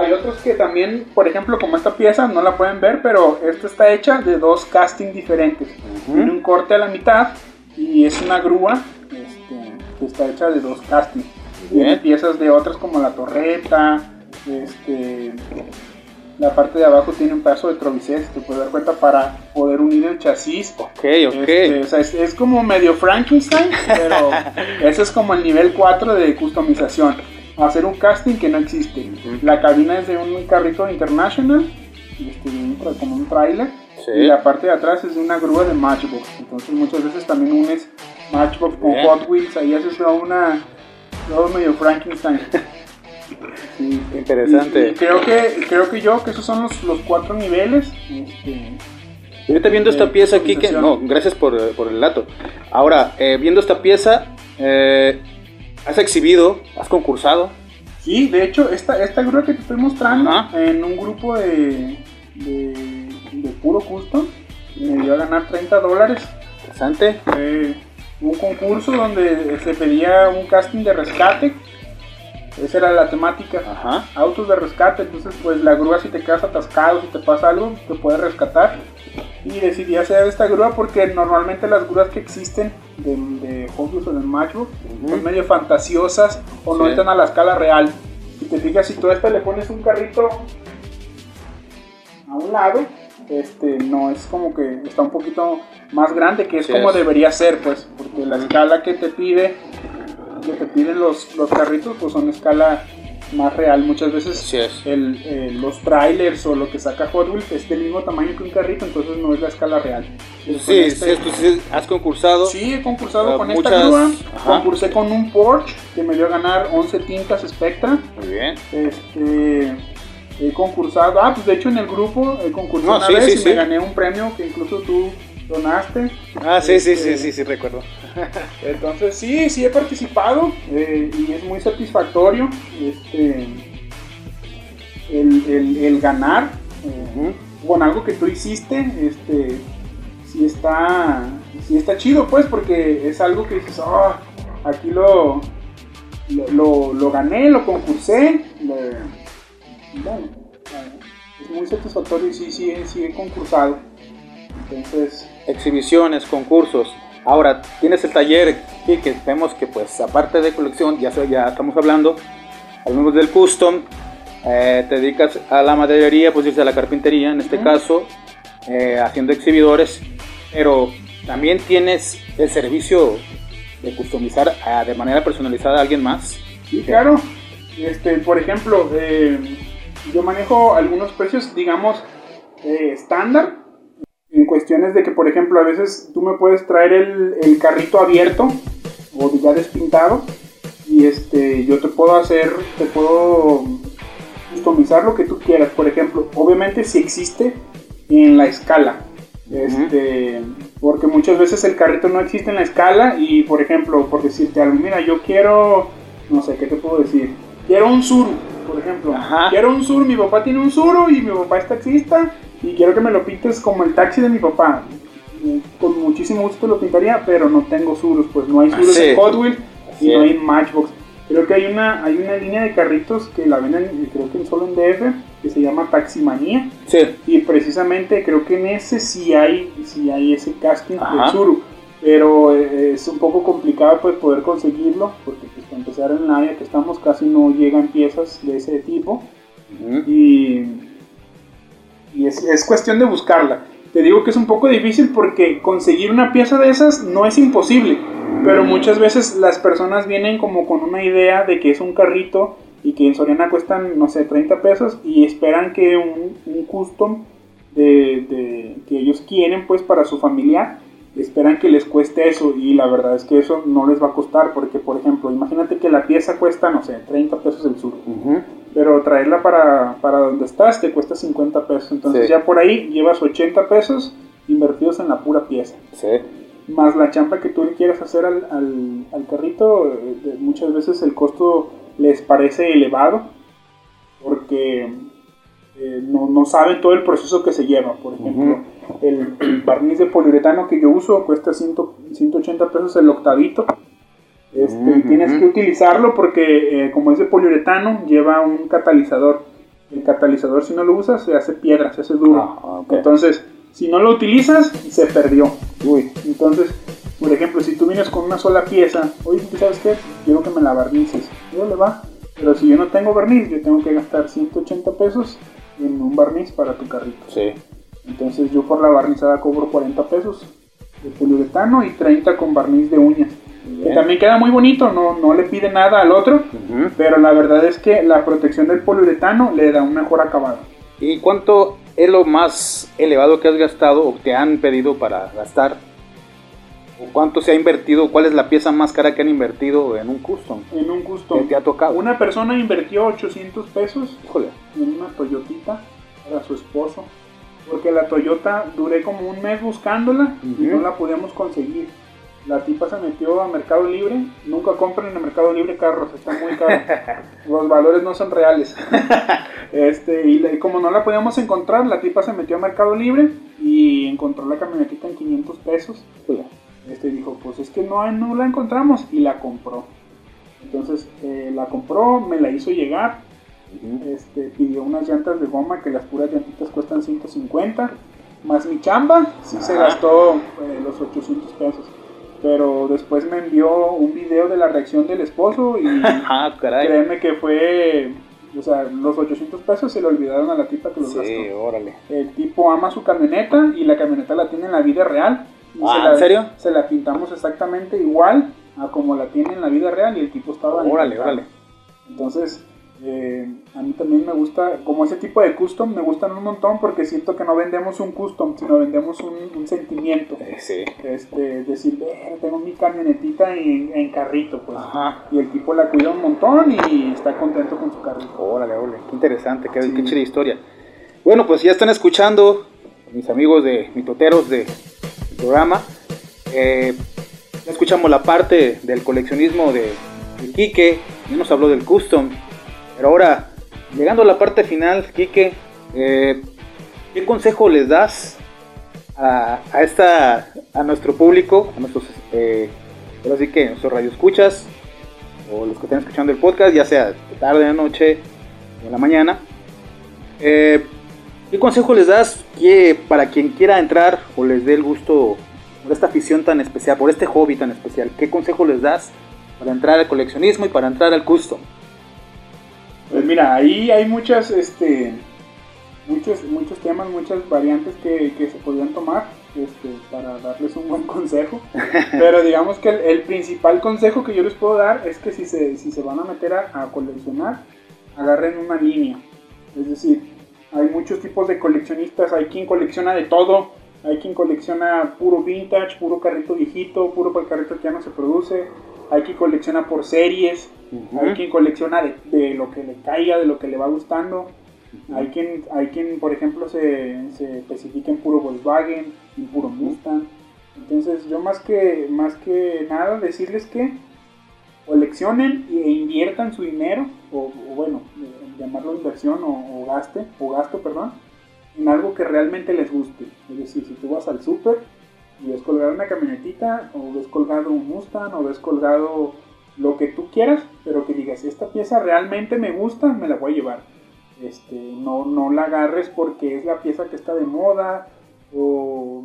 Hay otros que también, por ejemplo, como esta pieza, no la pueden ver, pero esta está hecha de dos castings diferentes. Tiene un corte a la mitad y es una grúa este, que está hecha de dos castings. Tiene piezas de otras como la torreta, este, la parte de abajo tiene un pedazo de trovicés, te puedes dar cuenta, para poder unir el chasis. Ok, ok. Este, o sea, es, es como medio Frankenstein, pero ese es como el nivel 4 de customización. Hacer un casting que no existe. La cabina es de un carrito international, este, como un trailer, Sí. y la parte de atrás es de una grúa de Matchbox. Entonces muchas veces también unes Matchbox con Bien. Hot Wheels, ahí haces una todo medio Frankenstein. Sí. Interesante. Y- y creo que creo que yo que esos son los, los cuatro niveles. Este, ahorita viendo esta pieza aquí, que no, gracias por, por el dato. Ahora, eh, viendo esta pieza, eh, has exhibido, has concursado. Sí, de hecho, esta, esta grúa que te estoy mostrando Ajá. en un grupo de, de, de puro custom me dio a ganar 30 dólares. Interesante. Un concurso donde se pedía un casting de rescate. Esa era la temática. Ajá. Autos de rescate, entonces pues la grúa si te quedas atascado, si te pasa algo, te puede rescatar. Y decidí hacer esta grúa porque normalmente las grúas que existen de, de o de Matchbox son medio fantasiosas o no Sí. entran a la escala real. Si te fijas, si tú a esta le pones un carrito a un lado, este no es como que está un poquito más grande, que es Sí como es. debería ser, pues, porque la escala que te pide, que te piden los, los carritos, pues son escala más real. Muchas veces el, eh, los trailers o lo que saca Hot Wheels es del mismo tamaño que un carrito, entonces no es la escala real. Sí, este- sí, tú sí has concursado. Sí, he concursado Ah, con muchas- esta grúa. Concursé con un Porsche que me dio a ganar 11 tintas Spectra. Muy bien. Este, he concursado, ah, pues de hecho en el grupo he concursado No, una sí, vez y me gané un premio que incluso tú donaste. Ah, sí, sí, Este, sí, sí, sí, recuerdo. Entonces sí, sí he participado eh, y es muy satisfactorio este, el, el- el ganar eh, con algo que tú hiciste. Este, sí está, sí está chido pues porque es algo que dices, "Ah, aquí lo, lo, lo- lo gané, lo concursé. bueno, eh, es muy satisfactorio y sí, sí, sí he concursado. Entonces... Exhibiciones, concursos. Ahora, tienes el taller aquí que vemos que, pues, aparte de colección, ya, ya estamos hablando, hablamos del custom, eh, te dedicas a la maderería, pues irse a la carpintería, en este caso, eh, haciendo exhibidores, pero también tienes el servicio de customizar ah, de manera personalizada a alguien más. Sí, claro. Este, por ejemplo, eh, yo manejo algunos precios, digamos, eh, estándar. En cuestiones de que, por ejemplo, a veces tú me puedes traer el, el carrito abierto o ya despintado y este, yo te puedo hacer, te puedo customizar lo que tú quieras. Por ejemplo, obviamente si existe en la escala. Este, porque muchas veces el carrito no existe en la escala y, por ejemplo, por decirte algo, mira, yo quiero, no sé, ¿qué te puedo decir? Quiero un Suru, por ejemplo. Ajá. Quiero un Suru, mi papá tiene un Suru y mi papá es taxista y quiero que me lo pintes como el taxi de mi papá. Con muchísimo gusto te lo pintaría, pero no tengo Surus, pues no hay Surus Así. en Hot Wheels y no hay Matchbox. Creo que hay una, hay una línea de carritos que la venden, creo que solo en DF, que se llama Taximanía. Sí. Y precisamente creo que en ese sí hay, sí hay ese casting Ajá. del Suru. Pero eh, es un poco complicado pues poder conseguirlo, porque pues para empezar en el área que estamos casi no llegan piezas de ese tipo. Ujú. Y, y es, es cuestión de buscarla. Te digo que es un poco difícil porque conseguir una pieza de esas no es imposible. Pero muchas veces las personas vienen como con una idea de que es un carrito y que en Soriana cuestan, no sé, 30 pesos y esperan que un, un custom de, de- que ellos quieren pues para su familiar, esperan que les cueste eso y la verdad es que eso no les va a costar porque por ejemplo, imagínate que la pieza cuesta, no sé, 30 pesos el sur Ujú. Pero traerla para, para donde estás te cuesta 50 pesos. Entonces Sí. ya por ahí llevas 80 pesos invertidos en la pura pieza. Sí. Más la champa que tú le quieras hacer al, al- al carrito, eh, de- muchas veces el costo les parece elevado porque eh, no, no saben todo el proceso que se lleva. Por ejemplo, el, el barniz de poliuretano que yo uso cuesta 100 180 pesos el octavito. Este. Tienes que utilizarlo porque eh, como es de poliuretano, lleva un catalizador. El catalizador si no lo usas se hace piedra, se hace duro. Ah. Entonces, si no lo utilizas, se perdió. Uy, Entonces, por ejemplo, si tú vienes con una sola pieza, oye, ¿tú sabes qué? Quiero que me la barnices. Yo le va. Pero si yo no tengo barniz, yo tengo que gastar 180 pesos en un barniz para tu carrito. sí. Entonces yo por la barnizada cobro 40 pesos de poliuretano y 30 con barniz de uñas. Que también queda muy bonito, no, no le pide nada al otro, pero la verdad es que la protección del poliuretano le da un mejor acabado. ¿Y cuánto es lo más elevado que has gastado o te han pedido para gastar? ¿O cuánto se ha invertido? ¿Cuál es la pieza más cara que han invertido en un custom? En un ¿Qué custom. te ha tocado? Una persona invirtió 800 pesos Híjole. en una Toyotita para su esposo. Porque la Toyota duré como un mes buscándola y no la podíamos conseguir. La tipa se metió a Mercado Libre. Nunca compren en el Mercado Libre carros, está muy caro. Los valores no son reales. este, y, como no la podíamos encontrar, la tipa se metió a Mercado Libre y encontró la camionetita en 500 pesos. Híjole. Este dijo, pues es que no, no la encontramos y la compró. Entonces eh, la compró, me la hizo llegar, este, pidió unas llantas de goma que las puras llantitas cuestan 150, más mi chamba, sí se gastó eh, los 800 pesos. Pero después me envió un video de la reacción del esposo y Ah, caray. créeme que fue, o sea, los 800 pesos se le olvidaron a la tipa que los Sí, gastó. órale. El tipo ama su camioneta y la camioneta la tiene en la vida real. Y Ah, se la- ¿en serio? Se la pintamos exactamente igual a como la tiene en la vida real y el tipo estaba... Órale, órale. Entonces, eh, a mí también me gusta, como ese tipo de custom, me gustan un montón porque siento que no vendemos un custom, sino vendemos un, un sentimiento. Eh, sí. Este, decir, "Ve, tengo mi camionetita en, en carrito, pues. Ajá. Y el tipo la cuida un montón y está contento con su carrito. Órale, órale. Qué interesante, qué, Sí. qué chida historia. Bueno, pues ya están escuchando mis amigos de mitoteros de del programa. Eh, ya escuchamos la parte del coleccionismo de, de Quique. Ya nos habló del custom. Pero ahora, llegando a la parte final, Quique, eh, ¿qué consejo les das a, a esta, a nuestro público, a nuestros, eh, ahora sí que nuestros radioescuchas, o los que estén escuchando el podcast, ya sea de tarde, de noche, o en la mañana. Eh, ¿Qué consejo les das que para quien quiera entrar o les dé el gusto por esta afición tan especial, por este hobby tan especial? ¿Qué consejo les das para entrar al coleccionismo y para entrar al custom? Pues mira, ahí hay muchas, este, muchos, muchos temas, muchas variantes que, que se podrían tomar este, para darles un buen consejo. Pero digamos que el, el principal consejo que yo les puedo dar es que si se, si se van a meter a, a coleccionar, agarren una línea. Es decir, hay muchos tipos de coleccionistas, hay quien colecciona de todo, hay quien colecciona puro vintage, puro carrito viejito, puro carrito que ya no se produce, hay quien colecciona por series, hay quien colecciona de, de lo que le caiga, de lo que le va gustando. Hay quien, hay quien por ejemplo, se, se especifica en puro Volkswagen, en puro Mustang. Entonces, yo más que, más que nada decirles que coleccionen e inviertan su dinero, o, o bueno, eh, llamarlo inversión o, o gaste, o gasto, perdón, en algo que realmente les guste. Es decir, si tú vas al súper y ves colgado una camionetita, o ves colgado un Mustang, o ves colgado lo que tú quieras, pero que digas, esta pieza realmente me gusta, me la voy a llevar. Este, no, no la agarres porque es la pieza que está de moda, o...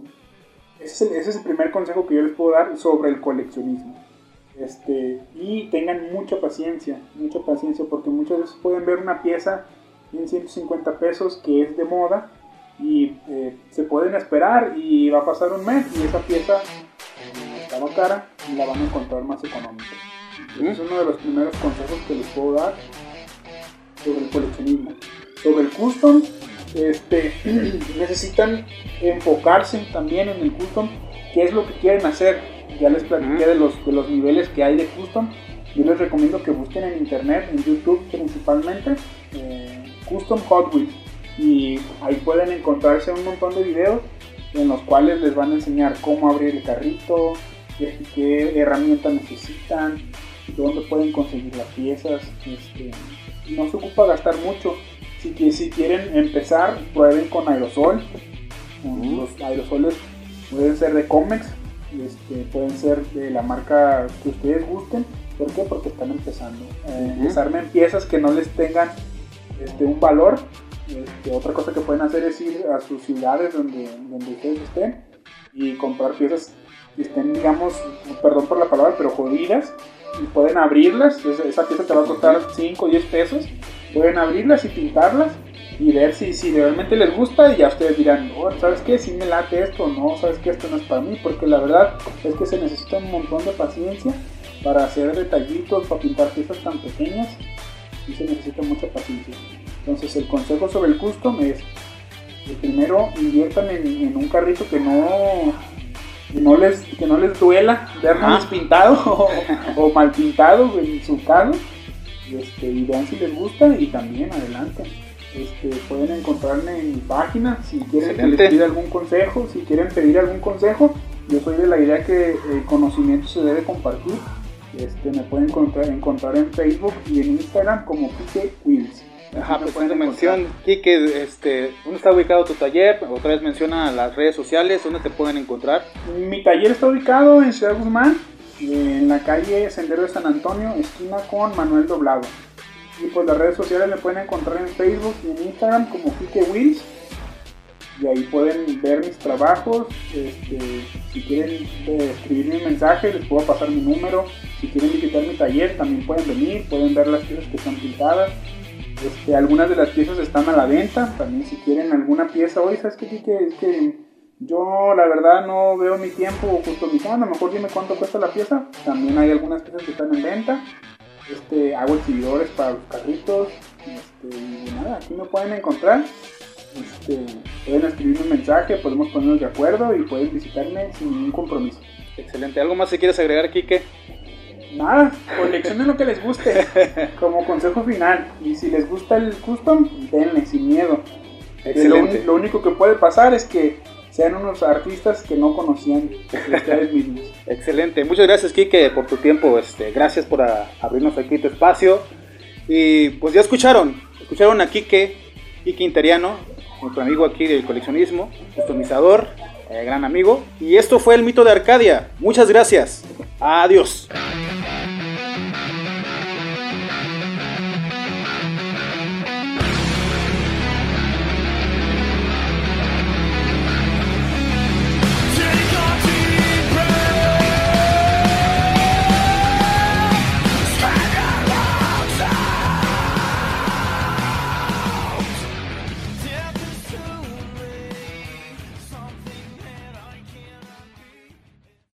Ese es, el, ese es el primer consejo que yo les puedo dar sobre el coleccionismo. Este, y tengan mucha paciencia, mucha paciencia, porque muchas veces pueden ver una pieza en 150 pesos que es de moda y eh, se pueden esperar y va a pasar un mes y esa pieza eh, estaba cara y la van a encontrar más económica. Ese es uno de los primeros consejos que les puedo dar sobre el coleccionismo. Sobre el custom, este, necesitan enfocarse también en el custom, qué es lo que quieren hacer. Ya les platiqué de los, de los niveles que hay de custom. Yo les recomiendo que busquen en internet, en YouTube principalmente, eh, Custom Hot Wheels. Y ahí pueden encontrarse un montón de videos en los cuales les van a enseñar cómo abrir el carrito, qué, herramientas necesitan, dónde pueden conseguir las piezas. Este, no se ocupa gastar mucho. Si, si quieren empezar, prueben con aerosol. Los aerosoles pueden ser de Comex este, pueden ser de la marca que ustedes gusten. ¿Por qué? Porque están empezando. Eh, Desarmen piezas que no les tengan este, un valor. Este, otra cosa que pueden hacer es ir a sus ciudades donde, donde ustedes estén y comprar piezas que estén, digamos, perdón por la palabra, pero jodidas. Y pueden abrirlas. Esa pieza te va a costar 5 o 10 pesos. Pueden abrirlas y pintarlas y ver si, si realmente les gusta y ya ustedes dirán, oh, ¿sabes qué? Si me late esto, no, ¿sabes qué? Esto no es para mí, porque la verdad es que se necesita un montón de paciencia para hacer detallitos, para pintar piezas tan pequeñas y se necesita mucha paciencia. Entonces el consejo sobre el custom es, que primero inviertan en, un carrito que no, no, les, que no les duela verlo pintado o, mal pintado en su carro este, y vean si les gusta y también adelante. Este, pueden encontrarme en mi página si quieren que les pida algún consejo, si quieren pedir algún consejo. Yo soy de la idea que el conocimiento se debe compartir. Este, me pueden encontrar, encontrar en Facebook y en Instagram como Kike Wheels. Ajá, pues en mención, Kike, este, ¿dónde está ubicado tu taller? Otra vez menciona las redes sociales, ¿dónde te pueden encontrar? Mi taller está ubicado en Ciudad Guzmán, en la calle Sendero de San Antonio, esquina con Manuel Doblado. Y pues las redes sociales me pueden encontrar en Facebook y en Instagram como Kike Wheels. Y ahí pueden ver mis trabajos. Este, si quieren eh, escribirme un mensaje, les puedo pasar mi número. Si quieren visitar mi taller, también pueden venir. Pueden ver las piezas que están pintadas. Este, algunas de las piezas están a la venta. También si quieren alguna pieza hoy, ¿sabes qué, Kike? Es que yo la verdad no veo mi tiempo customizando. Mejor dime cuánto cuesta la pieza. También hay algunas piezas que están en venta. Este, hago exhibidores para los carritos. Este, y nada, aquí me pueden encontrar. Este, pueden escribirme un mensaje, podemos ponernos de acuerdo y pueden visitarme sin ningún compromiso. Excelente. ¿Algo más que quieres agregar, Kike? Nada, coleccionen lo que les guste, como consejo final. Y si les gusta el custom, denle sin miedo. Excelente. Lo, lo único que puede pasar es que sean unos artistas que no conocían ustedes mismos. Excelente, muchas gracias Kike por tu tiempo, este, gracias por abrirnos aquí tu espacio. Y pues ya escucharon, escucharon a Kike, Kike Interiano, nuestro amigo aquí del coleccionismo, customizador, eh, gran amigo. Y esto fue el mito de Arcadia. Muchas gracias. Adiós.